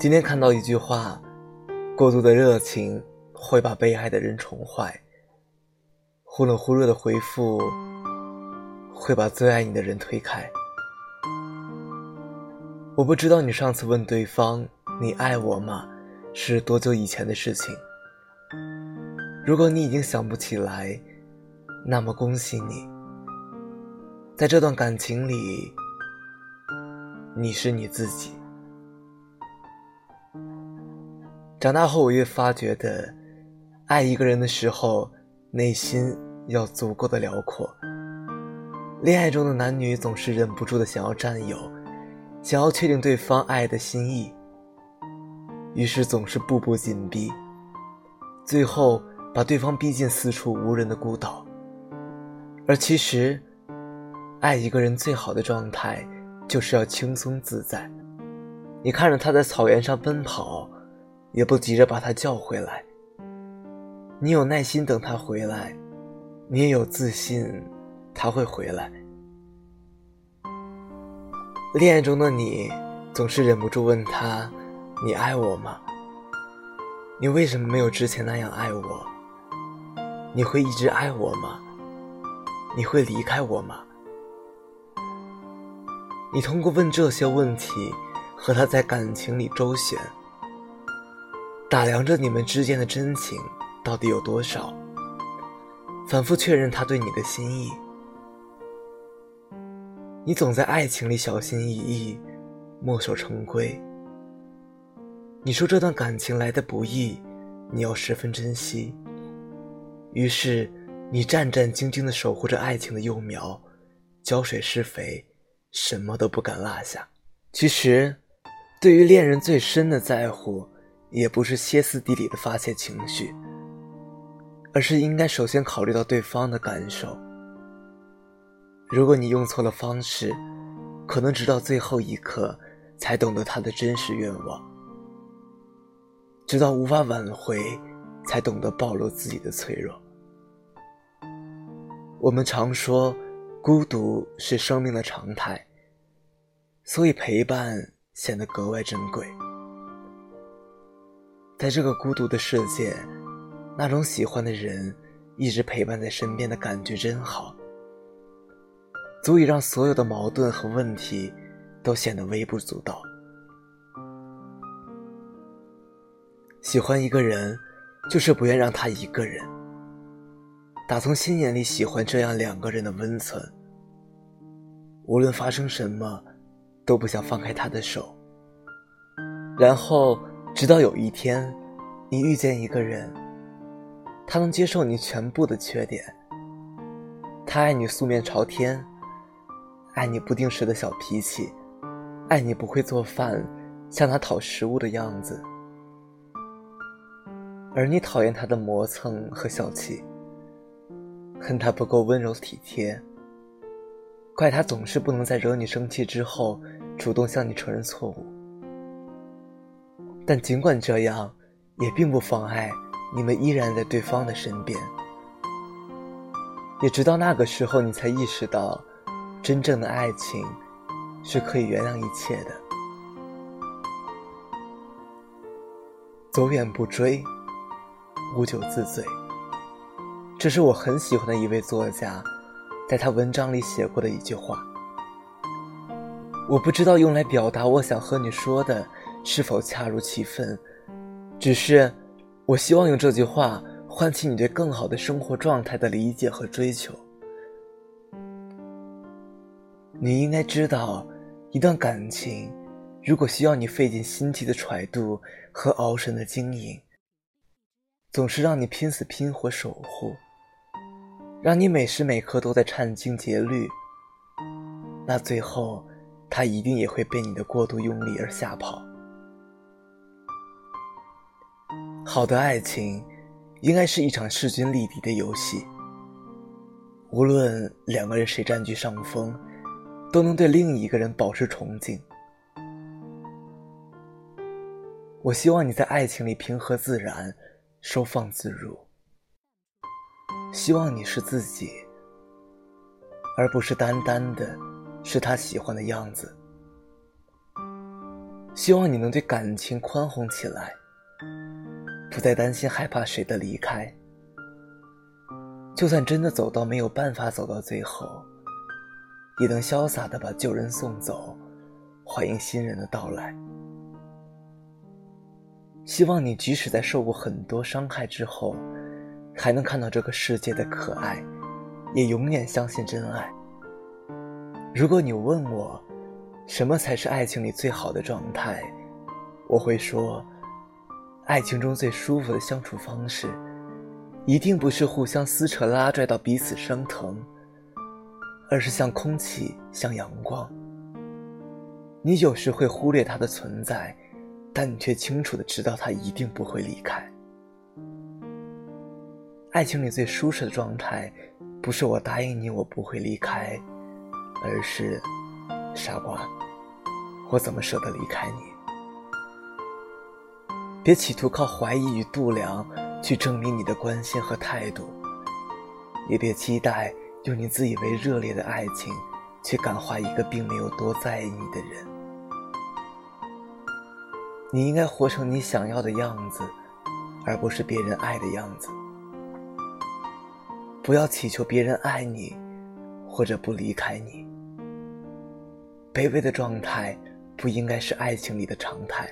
今天看到一句话：过度的热情会把被爱的人宠坏，忽冷忽热的回复会把最爱你的人推开。我不知道你上次问对方“你爱我吗”是多久以前的事情。如果你已经想不起来，那么恭喜你，在这段感情里，你是你自己。长大后，我越发觉得，爱一个人的时候，内心要足够的辽阔。恋爱中的男女总是忍不住的想要占有，想要确定对方爱的心意，于是总是步步紧逼，最后把对方逼进四处无人的孤岛。而其实，爱一个人最好的状态，就是要轻松自在。你看着他在草原上奔跑。也不急着把他叫回来。你有耐心等他回来，你也有自信他会回来。恋爱中的你总是忍不住问他：“你爱我吗？你为什么没有之前那样爱我？你会一直爱我吗？你会离开我吗？”你通过问这些问题和他在感情里周旋。打量着你们之间的真情到底有多少，反复确认他对你的心意。你总在爱情里小心翼翼，墨守成规。你说这段感情来的不易，你要十分珍惜。于是，你战战兢兢地守护着爱情的幼苗，浇水施肥，什么都不敢落下。其实，对于恋人最深的在乎。也不是歇斯底里的发泄情绪，而是应该首先考虑到对方的感受。如果你用错了方式，可能直到最后一刻才懂得他的真实愿望，直到无法挽回，才懂得暴露自己的脆弱。我们常说，孤独是生命的常态，所以陪伴显得格外珍贵。在这个孤独的世界，那种喜欢的人一直陪伴在身边的感觉真好，足以让所有的矛盾和问题都显得微不足道。喜欢一个人，就是不愿让他一个人，打从心眼里喜欢这样两个人的温存。无论发生什么，都不想放开他的手，然后。直到有一天，你遇见一个人，他能接受你全部的缺点。他爱你素面朝天，爱你不定时的小脾气，爱你不会做饭，向他讨食物的样子。而你讨厌他的磨蹭和小气，恨他不够温柔体贴，怪他总是不能在惹你生气之后，主动向你承认错误。但尽管这样，也并不妨碍你们依然在对方的身边。也直到那个时候，你才意识到，真正的爱情是可以原谅一切的。走远不追，无酒自醉。这是我很喜欢的一位作家，在他文章里写过的一句话。我不知道用来表达我想和你说的。是否恰如其分？只是，我希望用这句话唤起你对更好的生活状态的理解和追求。你应该知道，一段感情，如果需要你费尽心机的揣度和熬神的经营，总是让你拼死拼活守护，让你每时每刻都在殚精竭虑，那最后他一定也会被你的过度用力而吓跑。好的爱情，应该是一场势均力敌的游戏。无论两个人谁占据上风，都能对另一个人保持崇敬。我希望你在爱情里平和自然，收放自如。希望你是自己，而不是单单的是他喜欢的样子。希望你能对感情宽宏起来。不再担心害怕谁的离开，就算真的走到没有办法走到最后，也能潇洒的把旧人送走，欢迎新人的到来。希望你即使在受过很多伤害之后，还能看到这个世界的可爱，也永远相信真爱。如果你问我，什么才是爱情里最好的状态，我会说。爱情中最舒服的相处方式，一定不是互相撕扯拉拽到彼此生疼，而是像空气，像阳光。你有时会忽略它的存在，但你却清楚的知道它一定不会离开。爱情里最舒适的状态，不是我答应你我不会离开，而是，傻瓜，我怎么舍得离开你？别企图靠怀疑与度量去证明你的关心和态度，也别期待用你自以为热烈的爱情去感化一个并没有多在意你的人。你应该活成你想要的样子，而不是别人爱的样子。不要祈求别人爱你，或者不离开你。卑微的状态不应该是爱情里的常态。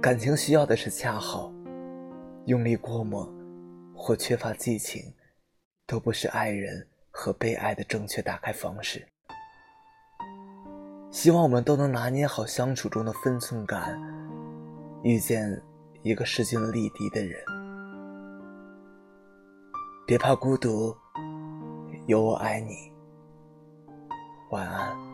感情需要的是恰好，用力过猛或缺乏激情，都不是爱人和被爱的正确打开方式。希望我们都能拿捏好相处中的分寸感，遇见一个势均力敌的人。别怕孤独，有我爱你。晚安。